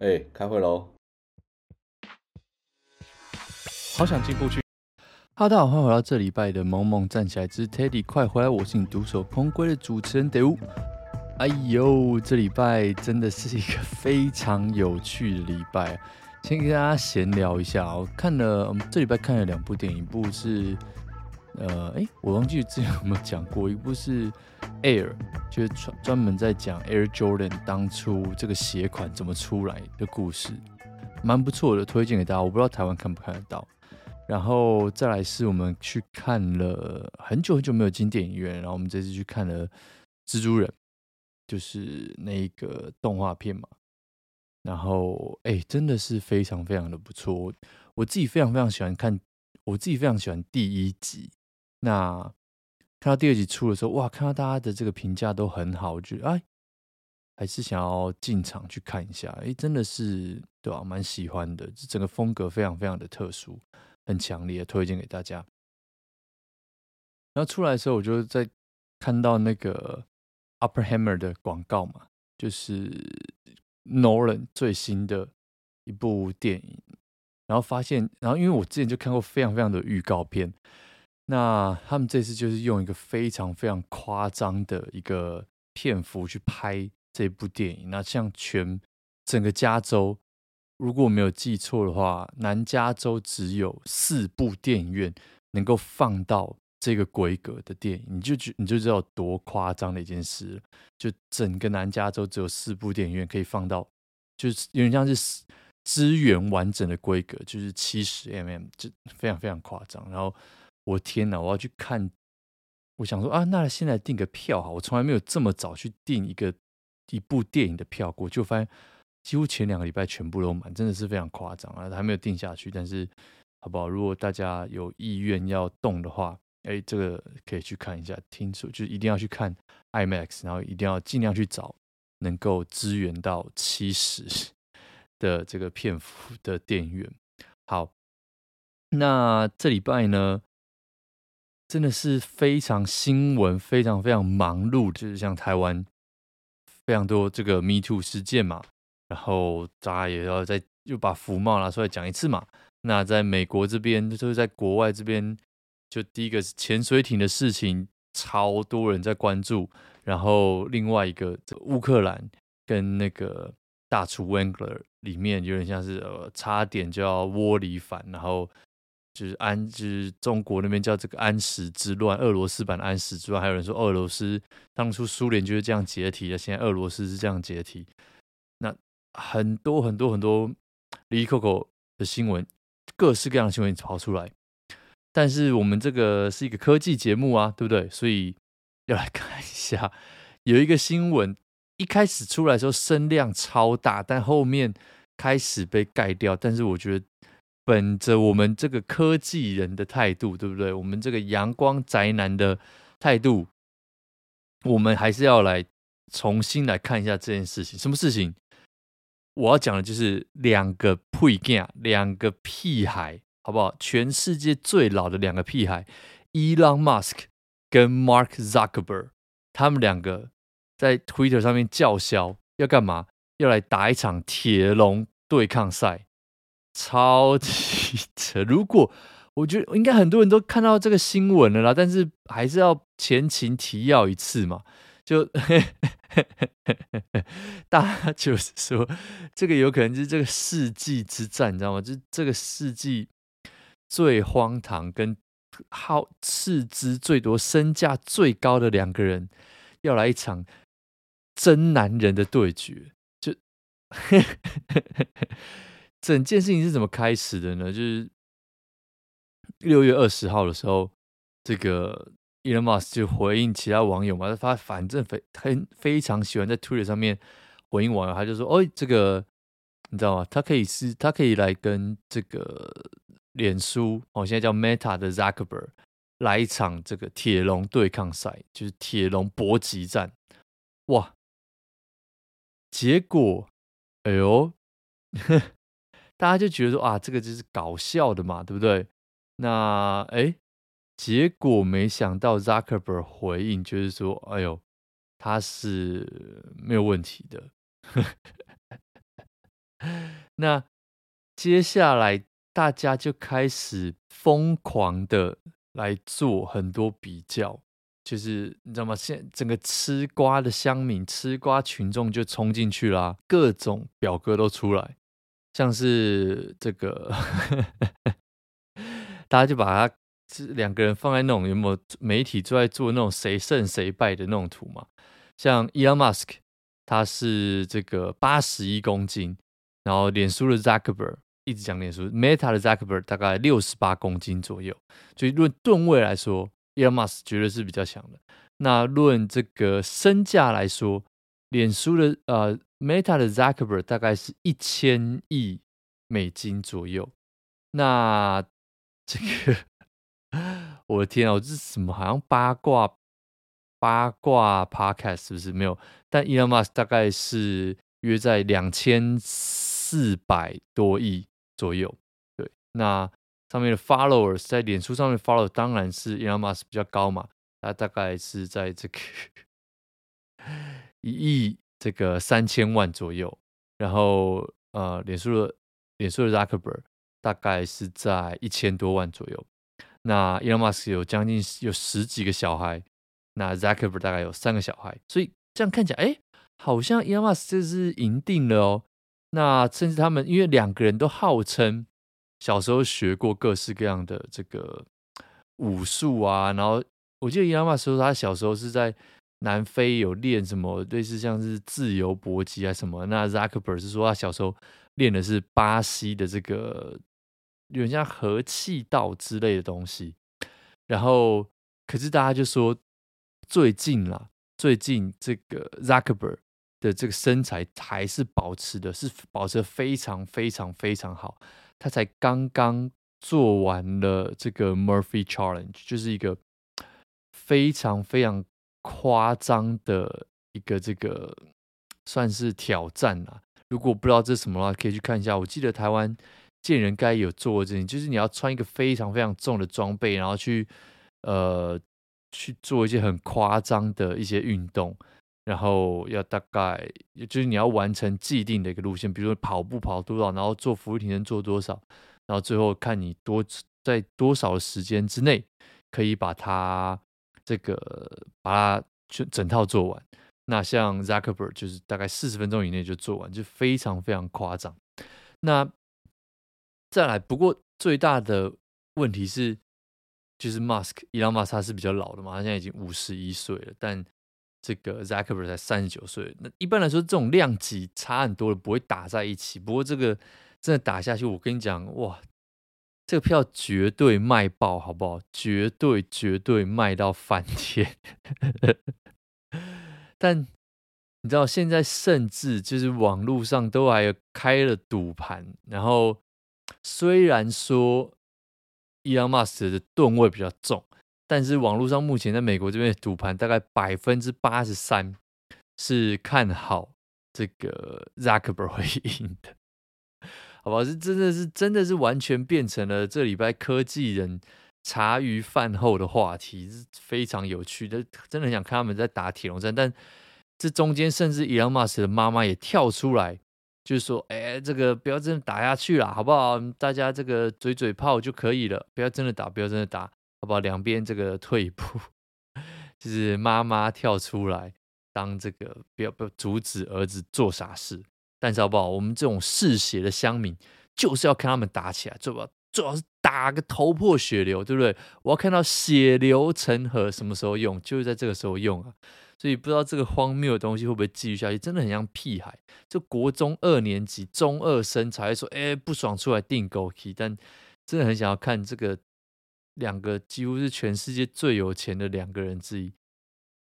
哎、欸，开会喽！好想进步去。哈喽，大家好，欢迎回到这礼拜的《萌萌站起来之 Teddy 快回来》，我是你独守空闺的主持人德乌。哎呦，这礼拜真的是一个非常有趣的礼拜。先跟大家闲聊一下，我看了，这礼拜看了两部电影，一部是。呃，哎，我忘记之前有没有讲过，一部是 Air，就是专专门在讲 Air Jordan 当初这个鞋款怎么出来的故事，蛮不错的，推荐给大家。我不知道台湾看不看得到。然后再来是我们去看了很久很久没有进电影院，然后我们这次去看了蜘蛛人，就是那个动画片嘛。然后哎，真的是非常非常的不错，我自己非常非常喜欢看，我自己非常喜欢第一集。那看到第二集出的时候，哇，看到大家的这个评价都很好，我觉得哎，还是想要进场去看一下。哎，真的是对吧？蛮喜欢的，整个风格非常非常的特殊，很强烈，推荐给大家。然后出来的时候，我就在看到那个 Upper Hammer 的广告嘛，就是 Nolan 最新的一部电影，然后发现，然后因为我之前就看过非常非常的预告片。那他们这次就是用一个非常非常夸张的一个片幅去拍这部电影。那像全整个加州，如果我没有记错的话，南加州只有四部电影院能够放到这个规格的电影，你就觉你就知道多夸张的一件事。就整个南加州只有四部电影院可以放到，就是有点像是资源完整的规格，就是七十 mm，就非常非常夸张。然后。我天哪！我要去看，我想说啊，那现在订个票哈，我从来没有这么早去订一个一部电影的票过，就发现几乎前两个礼拜全部都满，真的是非常夸张啊！还没有订下去，但是好不好？如果大家有意愿要动的话，哎，这个可以去看一下。听说就一定要去看 IMAX，然后一定要尽量去找能够支援到七十的这个片幅的电影院。好，那这礼拜呢？真的是非常新闻，非常非常忙碌，就是像台湾非常多这个 Me Too 事件嘛，然后大家也要再又把服贸拿出来讲一次嘛。那在美国这边，就是在国外这边，就第一个是潜水艇的事情，超多人在关注。然后另外一个，乌克兰跟那个大厨 Wengler 里面有点像是呃，差点就要窝里反，然后。就是安，就是中国那边叫这个安史之乱，俄罗斯版安史之乱。还有人说俄罗斯当初苏联就是这样解体的，现在俄罗斯是这样解体。那很多很多很多哩哩扣扣的新闻，各式各样的新闻跑出来。但是我们这个是一个科技节目啊，对不对？所以 要来看一下，有一个新闻一开始出来的时候声量超大，但后面开始被盖掉。但是我觉得。本着我们这个科技人的态度，对不对？我们这个阳光宅男的态度，我们还是要来重新来看一下这件事情。什么事情？我要讲的就是两个屁孩，两个屁孩，好不好？全世界最老的两个屁孩，Elon Musk 跟 Mark Zuckerberg，他们两个在 Twitter 上面叫嚣，要干嘛？要来打一场铁笼对抗赛。超级扯！如果我觉得应该很多人都看到这个新闻了啦，但是还是要前情提要一次嘛。就 大家就是说，这个有可能是这个世纪之战，你知道吗？就是这个世纪最荒唐、跟耗斥资最多、身价最高的两个人要来一场真男人的对决，就。整件事情是怎么开始的呢？就是六月二十号的时候，这个 Elon Musk 就回应其他网友嘛，他反正非很非常喜欢在 Twitter 上面回应网友，他就说：“哦，这个你知道吗？他可以是，他可以来跟这个脸书哦，现在叫 Meta 的 Zuckerberg 来一场这个铁笼对抗赛，就是铁笼搏击战。哇！结果，哎呦！”大家就觉得说啊，这个就是搞笑的嘛，对不对？那哎，结果没想到 Zuckerberg 回应就是说，哎呦，他是没有问题的。那接下来大家就开始疯狂的来做很多比较，就是你知道吗？现整个吃瓜的乡民、吃瓜群众就冲进去啦，各种表格都出来，像是这个，大家就把它是两个人放在那种有没有媒体都在做那种谁胜谁败的那种图嘛？像 Elon Musk，他是这个八十一公斤。然后，脸书的 Zuckerberg 一直讲脸书，Meta 的 Zuckerberg 大概六十八公斤左右。所以论吨位来说，Elon Musk 绝对是比较强的。那论这个身价来说，脸书的呃 Meta 的 Zuckerberg 大概是一千亿美金左右。那这个，我的天啊，我这是什么？好像八卦八卦 Podcast 是不是没有？但 Elon Musk 大概是约在两千。四百多亿左右，对，那上面的 followers 在脸书上面 follow 当然是 Elon Musk 比较高嘛，他大概是在这个 一亿这个三千万左右，然后呃，脸书的脸书的 Zuckerberg 大概是在一千多万左右，那 Elon Musk 有将近有十几个小孩，那 Zuckerberg 大概有三个小孩，所以这样看起来，哎，好像 Elon Musk 这是赢定了哦。那甚至他们，因为两个人都号称小时候学过各式各样的这个武术啊，然后我记得伊隆马斯克说他小时候是在南非有练什么类似像是自由搏击啊什么。那 Zuckerberg 是说他小时候练的是巴西的这个有点像合气道之类的东西。然后，可是大家就说最近啦，最近这个 Zuckerberg。的这个身材还是保持的，是保持的非常非常非常好。他才刚刚做完了这个 Murphy Challenge，就是一个非常非常夸张的一个这个算是挑战啊。如果不知道这是什么的话，可以去看一下。我记得台湾健人该有做过这件，就是你要穿一个非常非常重的装备，然后去呃去做一些很夸张的一些运动。然后要大概，就是你要完成既定的一个路线，比如说跑步跑多少，然后做伏地挺身做多少，然后最后看你多在多少时间之内可以把它这个把它全整套做完。那像 Zuckerberg 就是大概四十分钟以内就做完，就非常非常夸张。那再来，不过最大的问题是，就是 Musk 伊朗马斯克是比较老的嘛，他现在已经五十一岁了，但这个 Zuckerberg 才三十九岁，那一般来说，这种量级差很多的不会打在一起。不过这个真的打下去，我跟你讲，哇，这个票绝对卖爆，好不好？绝对绝对卖到翻天。但你知道，现在甚至就是网络上都还开了赌盘，然后虽然说 Elon Musk 的吨位比较重。但是网络上目前在美国这边的赌盘大概百分之八十三是看好这个 Zuckerberg 会赢的，好吧？这真的是真的是完全变成了这礼拜科技人茶余饭后的话题，是非常有趣的。真的很想看他们在打铁笼战，但这中间甚至 Elon Musk 的妈妈也跳出来，就是说：“哎，这个不要真的打下去了，好不好？大家这个嘴嘴炮就可以了，不要真的打，不要真的打。”好不好？两边这个退一步，就是妈妈跳出来当这个不要不要阻止儿子做傻事。但是好不好？我们这种嗜血的乡民就是要看他们打起来，最好最好是打个头破血流，对不对？我要看到血流成河，什么时候用？就是在这个时候用啊！所以不知道这个荒谬的东西会不会继续下去？真的很像屁孩，就国中二年级中二生才会说，哎，不爽出来钉孤枝，但真的很想要看这个。两个几乎是全世界最有钱的两个人之一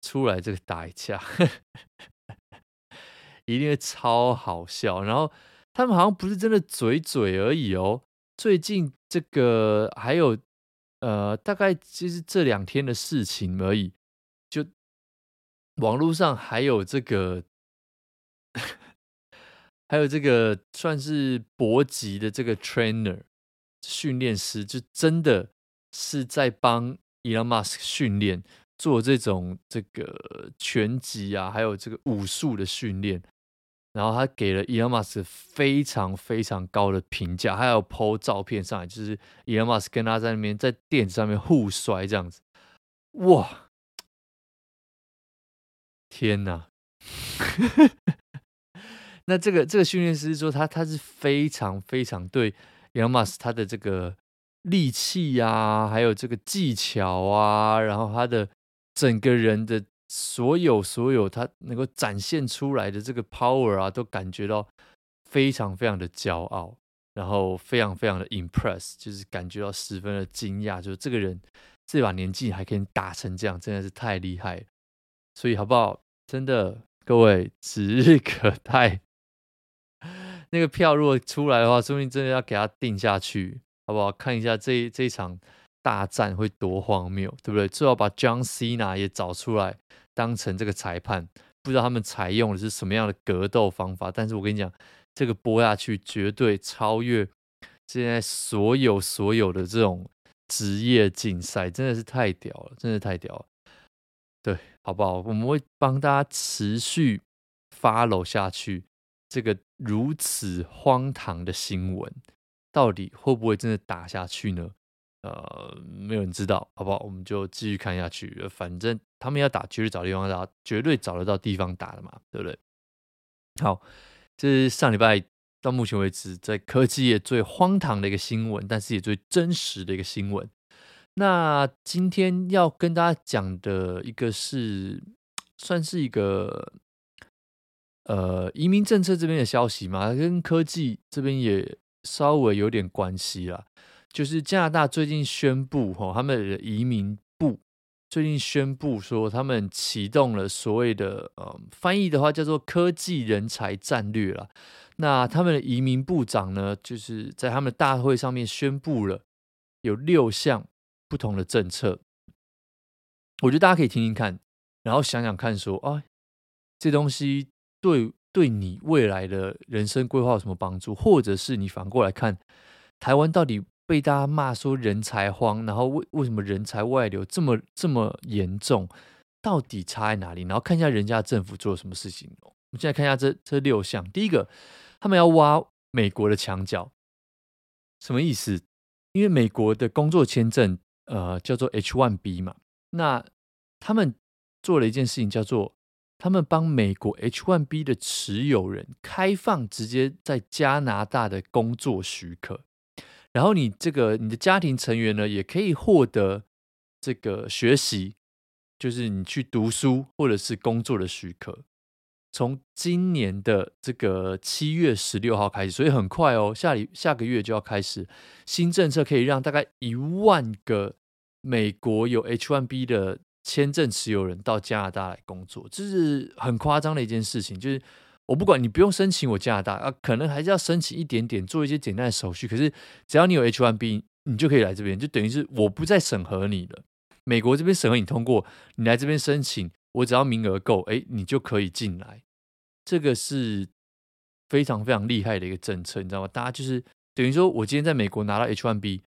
出来这个打一架，一定会超好笑。然后他们好像不是真的嘴嘴而已哦，最近这个还有呃，大概就是这两天的事情而已。就网络上还有这个，还有这个算是搏击的这个 trainer 训练师，就真的。是在帮 Elon Musk 训练做这种这个拳击啊，还有这个武术的训练。然后他给了 Elon Musk 非常非常高的评价，还有 po 照片上来，就是 Elon Musk 跟他在那边在垫子上面互摔这样子，哇，天哪！那这个这个训练师说他他是非常非常对 Elon Musk 他的这个力气啊，还有这个技巧啊，然后他的整个人的。所有所有他能够展现出来的这个 power 啊，都感觉到非常非常的骄傲，然后非常非常的 impress，就是感觉到十分的惊讶，就是这个人这把年纪还可以打成这样，真的是太厉害了。所以好不好？真的，各位指日可待。那个票如果出来的话，说不定真的要给他定下去，好不好？看一下这这一场大战会多荒谬，对不对？最好把 John Cena 也找出来。当成这个裁判，不知道他们采用的是什么样的格斗方法，但是我跟你讲，这个播下去绝对超越现在所有所有的这种职业竞赛，真的是太屌了，真的太屌了。对，好不好？我们会帮大家持续 follow 下去，这个如此荒唐的新闻，到底会不会真的打下去呢？呃，没有人知道，好不好？我们就继续看下去。反正他们要打，绝对找地方打，绝对找得到地方打的嘛，对不对？好，这是上礼拜到目前为止在科技业最荒唐的一个新闻，但是也最真实的一个新闻。那今天要跟大家讲的一个是，算是一个呃移民政策这边的消息嘛，跟科技这边也稍微有点关系啦。就是加拿大最近宣布，哈，他们的移民部最近宣布说，他们启动了所谓的，呃，翻译的话叫做科技人才战略了。那他们的移民部长呢，就是在他们的大会上面宣布了有六项不同的政策。我觉得大家可以听听看，然后想想看，说，啊，这东西对对你未来的人生规划有什么帮助，或者是你反过来看，台湾到底。被大家骂说人才荒，然后为为什么人才外流这么这么严重？到底差在哪里？然后看一下人家政府做了什么事情。我们现在看一下这这六项。第一个，他们要挖美国的墙角，什么意思？因为美国的工作签证，呃，叫做 H-1B 嘛。那他们做了一件事情，叫做他们帮美国 H-1B 的持有人开放直接在加拿大的工作许可。然后你这个你的家庭成员呢，也可以获得这个学习，就是你去读书或者是工作的许可。从今年的这个七月十六号开始，所以很快哦，下里下个月就要开始新政策，可以让大概一万个美国有 H1B 的签证持有人到加拿大来工作，这是很夸张的一件事情，就是。我不管你不用申请我加拿大啊，可能还是要申请一点点，做一些简单的手续。可是只要你有 H1B，你就可以来这边，就等于是我不再审核你了。美国这边审核你通过，你来这边申请，我只要名额够，哎，你就可以进来。这个是非常非常厉害的一个政策，你知道吗？大家就是等于说我今天在美国拿到 H1B，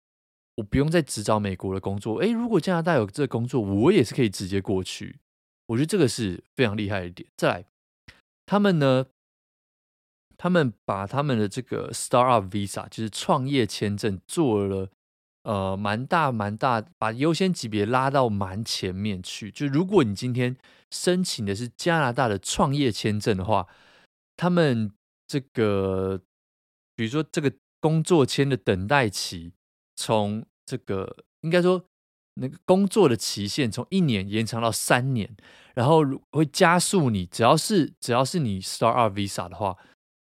我不用再只找美国的工作。哎，如果加拿大有这个工作，我也是可以直接过去。我觉得这个是非常厉害的一点。再来。他们呢？他们把他们的这个 Startup Visa，就是创业签证，做了呃蛮大蛮大，把优先级别拉到蛮前面去。就如果你今天申请的是加拿大的创业签证的话，他们这个比如说这个工作签的等待期，从这个应该说。那个工作的期限从一年延长到三年，然后会加速你，只要是只要是你 Startup Visa 的话，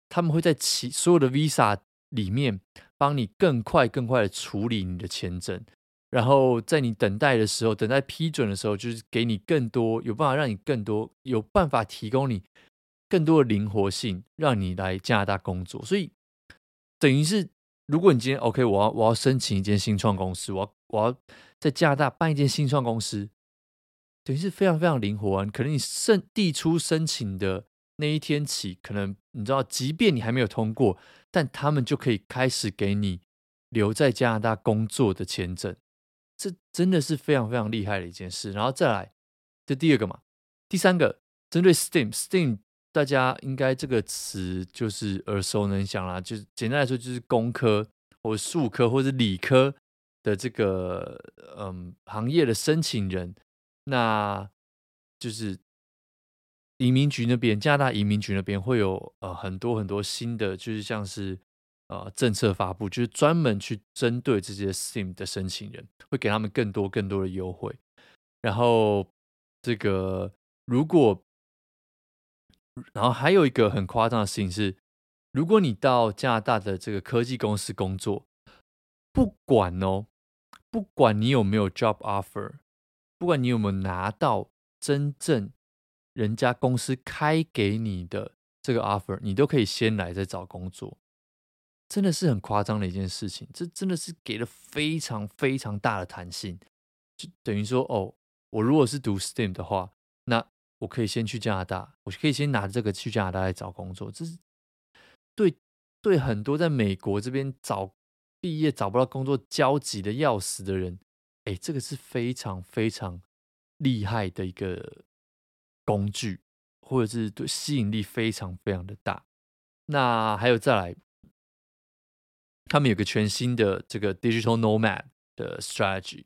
他们会在其所有的 Visa 里面帮你更快更快的处理你的签证，然后在你等待的时候，等待批准的时候，就是给你更多有办法让你更多有办法提供你更多的灵活性，让你来加拿大工作。所以等于是，如果你今天 OK，我要我要申请一间新创公司，我要我要。在加拿大办一间新创公司，等于是非常非常灵活啊！可能你申递出申请的那一天起，可能你知道，即便你还没有通过，但他们就可以开始给你留在加拿大工作的签证。这真的是非常非常厉害的一件事。然后再来，这第二个嘛，第三个针对 Steam，Steam 大家应该这个词就是耳熟能详啦，就是简单来说，就是工科或数科或者理科的这个嗯行业的申请人，那就是移民局那边，加拿大移民局那边会有呃很多很多新的，就是像是呃政策发布，就是专门去针对这些 SIM 的申请人，会给他们更多更多的优惠。然后这个如果然后还有一个很夸张的事情是，如果你到加拿大的这个科技公司工作，不管哦，不管你有没有 job offer，不管你有没有拿到真正人家公司开给你的这个 offer，你都可以先来再找工作，真的是很夸张的一件事情。这真的是给了非常非常大的弹性，就等于说哦，我如果是读 STEM 的话，那我可以先去加拿大，我可以先拿这个去加拿大来找工作。这是对对很多在美国这边找毕业找不到工作焦急的要死的人，哎，这个是非常非常厉害的一个工具，或者是对吸引力非常非常的大。那还有再来，他们有个全新的这个 digital nomad 的 strategy。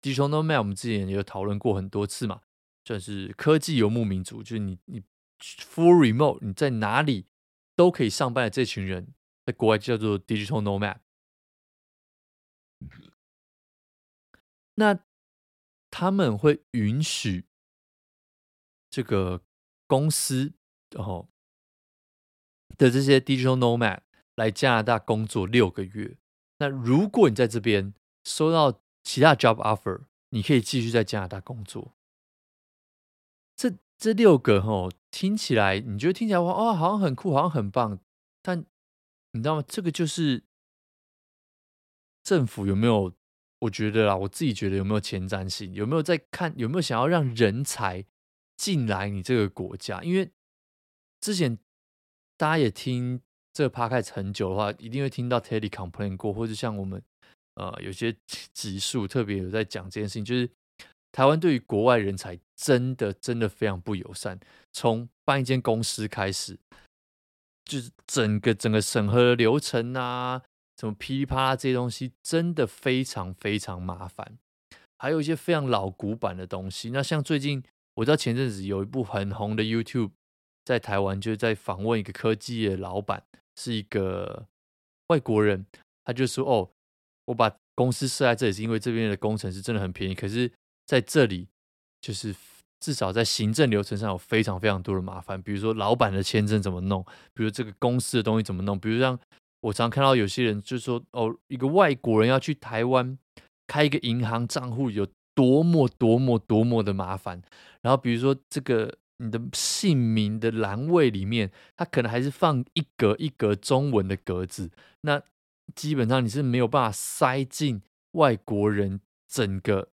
digital nomad 我们之前也有讨论过很多次嘛。算是科技游牧民族，就是你你 full remote，你在哪里都可以上班的这群人，在国外叫做 digital nomad。那他们会允许这个公司然后的这些 digital nomad 来加拿大工作六个月。那如果你在这边收到其他 job offer，你可以继续在加拿大工作。这这六个吼，听起来你觉得听起来哇哦，好像很酷，好像很棒，但你知道吗？这个就是政府有没有？我觉得啦，我自己觉得有没有前瞻性？有没有在看？有没有想要让人才进来你这个国家？因为之前大家也听这个 podcast 很久的话，一定会听到 Teddy complain 过，或者像我们呃有些集数特别有在讲这件事情，就是。台湾对于国外人才真的真的非常不友善，从办一间公司开始，就是整个整个审核的流程啊，什么噼里啪啦这些东西，真的非常非常麻烦。还有一些非常老古板的东西。那像最近我知道前阵子有一部很红的 YouTube 在台湾，就是在访问一个科技的老板，是一个外国人，他就说：“哦，我把公司设在这里是因为这边的工程师真的很便宜，可是。”在这里，就是至少在行政流程上有非常非常多的麻烦，比如说老板的签证怎么弄，比如这个公司的东西怎么弄，比如像我常看到有些人就说，哦，一个外国人要去台湾开一个银行账户有多么多么多么的麻烦，然后比如说这个你的姓名的栏位里面，他可能还是放一格一格中文的格子，那基本上你是没有办法塞进外国人整个。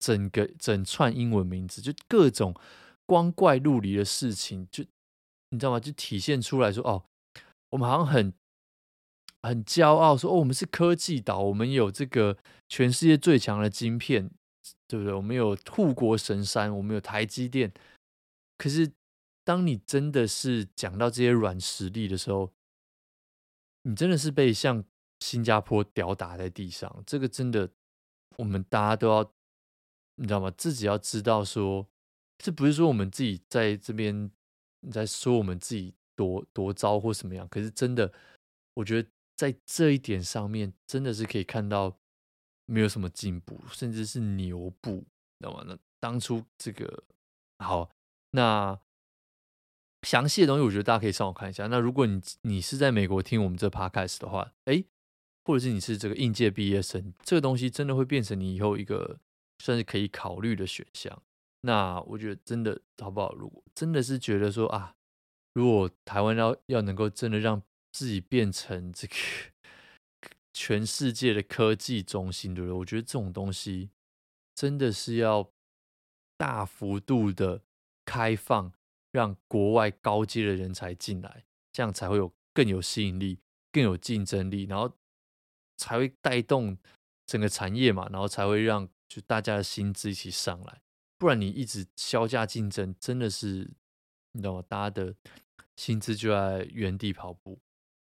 整个整串英文名字，就各种光怪陆离的事情，就你知道吗？就体现出来说，哦，我们好像很很骄傲，说哦，我们是科技岛，我们有这个全世界最强的晶片，对不对？我们有护国神山，我们有台积电。可是，当你真的是讲到这些软实力的时候，你真的是被像新加坡吊打在地上。这个真的，我们大家都要。你知道吗？自己要知道说，这不是说我们自己在这边你在说我们自己多多糟或什么样。可是真的，我觉得在这一点上面，真的是可以看到没有什么进步，甚至是牛步，知道吗？那当初这个好，那详细的东西，我觉得大家可以上网看一下。那如果你你是在美国听我们这 podcast 的话，诶，或者是你是这个应届毕业生，这个东西真的会变成你以后一个。算是可以考虑的选项。那我觉得真的好不好？如果真的是觉得说啊，如果台湾要要能够真的让自己变成这个全世界的科技中心，对不对？我觉得这种东西真的是要大幅度的开放，让国外高阶的人才进来，这样才会有更有吸引力、更有竞争力，然后才会带动整个产业嘛，然后才会让。就大家的薪资一起上来，不然你一直削价竞争，真的是你知道吗？大家的薪资就在原地跑步。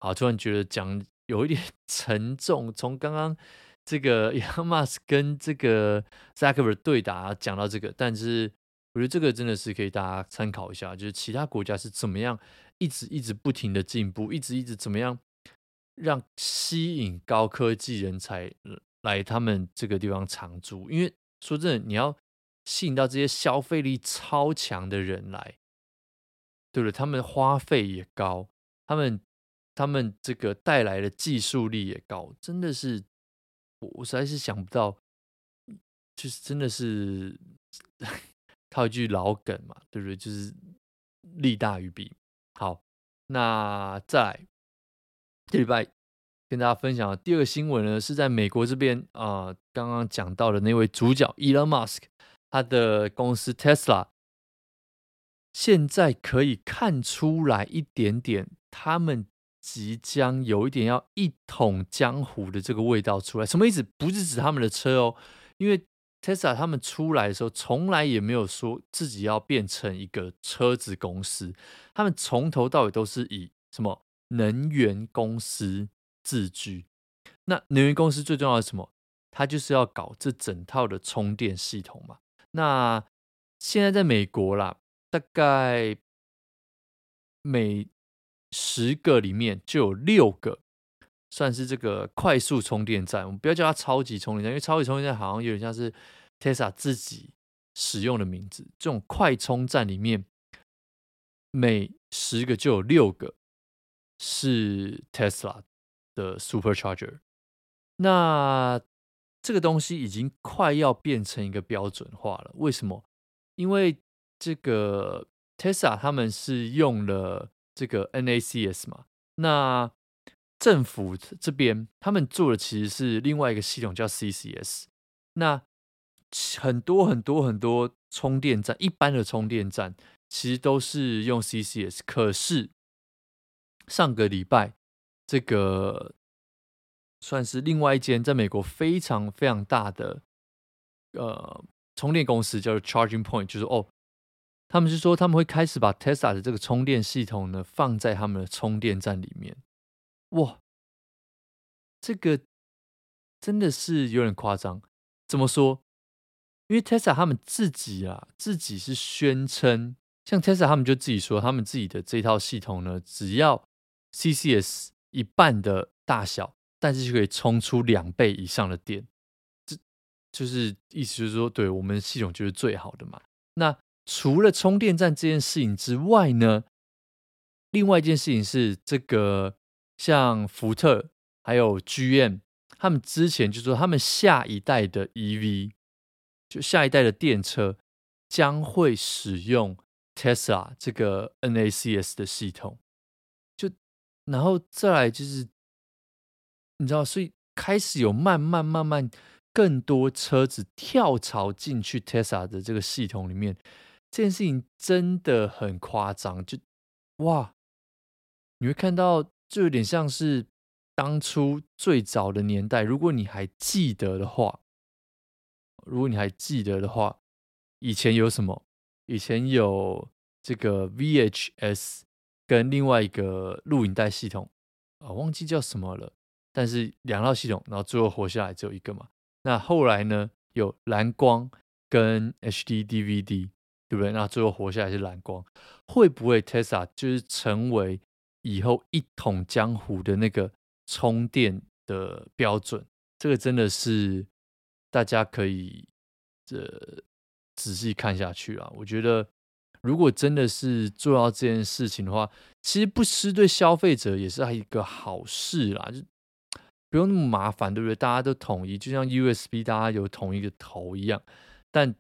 好，突然觉得讲有一点 沉重。从刚刚这个 Elon Musk 跟这个 Zuckerberg 对打讲到这个，但是我觉得这个真的是可以大家参考一下，就是其他国家是怎么样一直一直不停的进步，一直一直怎么样让吸引高科技人才来他们这个地方常住。因为说真的，你要吸引到这些消费力超强的人来，对不对？他们花费也高，他们。他们这个带来的技术力也高，真的是我我实在是想不到，就是真的是 套一句老梗嘛，对不对？就是利大于弊。好，那在这礼拜跟大家分享的第二个新闻呢，是在美国这边啊，刚刚讲到的那位主角 Elon Musk，他的公司 Tesla 现在可以看出来一点点他们。即将有一点要一统江湖的这个味道出来，什么意思？不是指他们的车哦，因为 Tesla 他们出来的时候，从来也没有说自己要变成一个车子公司，他们从头到尾都是以什么能源公司自居。那能源公司最重要的是什么？它就是要搞这整套的充电系统嘛。那现在在美国啦，大概每十个里面就有六个算是这个快速充电站，我们不要叫它超级充电站，因为超级充电站好像有点像是 Tesla 自己使用的名字。这种快充站里面，每十个就有六个是 Tesla 的 Supercharger。那这个东西已经快要变成一个标准化了。为什么？因为这个 Tesla 他们是用了。这个 NACS 嘛，那政府这边他们做的其实是另外一个系统叫 CCS。那很多很多很多充电站，一般的充电站其实都是用 CCS。可是上个礼拜，这个算是另外一间在美国非常非常大的呃充电公司，叫做 Charging Point，就是哦。他们是说，他们会开始把 Tesla 的这个充电系统呢放在他们的充电站里面。哇，这个真的是有点夸张。怎么说？因为 Tesla 他们自己啊，自己是宣称，像 Tesla 他们就自己说，他们自己的这套系统呢，只要 CCS 一半的大小，但是就可以充出两倍以上的电。这就是意思，就是说，对我们系统就是最好的嘛。那除了充电站这件事情之外呢，另外一件事情是这个，像福特还有 GM，他们之前就说他们下一代的 EV，就下一代的电车将会使用 Tesla 这个 NACS 的系统，就然后再来就是，你知道，所以开始有慢慢慢慢更多车子跳槽进去 Tesla 的这个系统里面。这件事情真的很夸张，就哇，你会看到，就有点像是当初最早的年代。如果你还记得的话，如果你还记得的话，以前有什么？以前有这个 VHS 跟另外一个录影带系统啊，忘记叫什么了。但是两套系统，然后最后活下来只有一个嘛。那后来呢，有蓝光跟 HD DVD。对不对？那最后活下来是蓝光，会不会 Tesla 就是成为以后一统江湖的那个充电的标准？这个真的是大家可以这仔细看下去啊！我觉得，如果真的是做到这件事情的话，其实不失对消费者也是一个好事啦，就不用那么麻烦，对不对？大家都统一，就像 USB 大家有统一个头一样，但。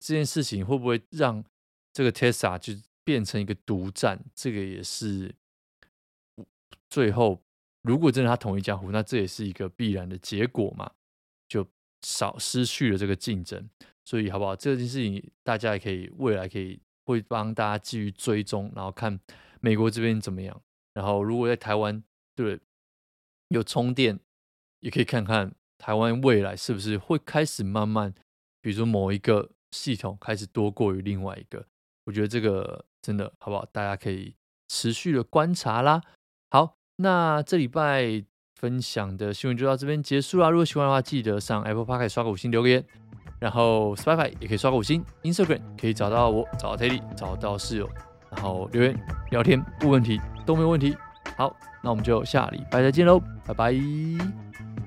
这件事情会不会让这个 Tesla 就变成一个独占？这个也是最后，如果真的他统一江湖，那这也是一个必然的结果嘛，就少失去了这个竞争。所以好不好？这件事情大家也可以未来可以会帮大家继续追踪，然后看美国这边怎么样。然后如果在台湾对有充电，也可以看看台湾未来是不是会开始慢慢，比如说某一个。系统开始多过于另外一个，我觉得这个真的好不好？大家可以持续的观察啦。好，那这礼拜分享的新闻就到这边结束啦。如果喜欢的话，记得上 Apple Podcast 刷个五星留言，然后 Spotify 也可以刷个五星，Instagram 可以找到我，找到 Teddy，找到室友，然后留言聊天问问题都没有问题。好，那我们就下礼拜再见喽，拜拜。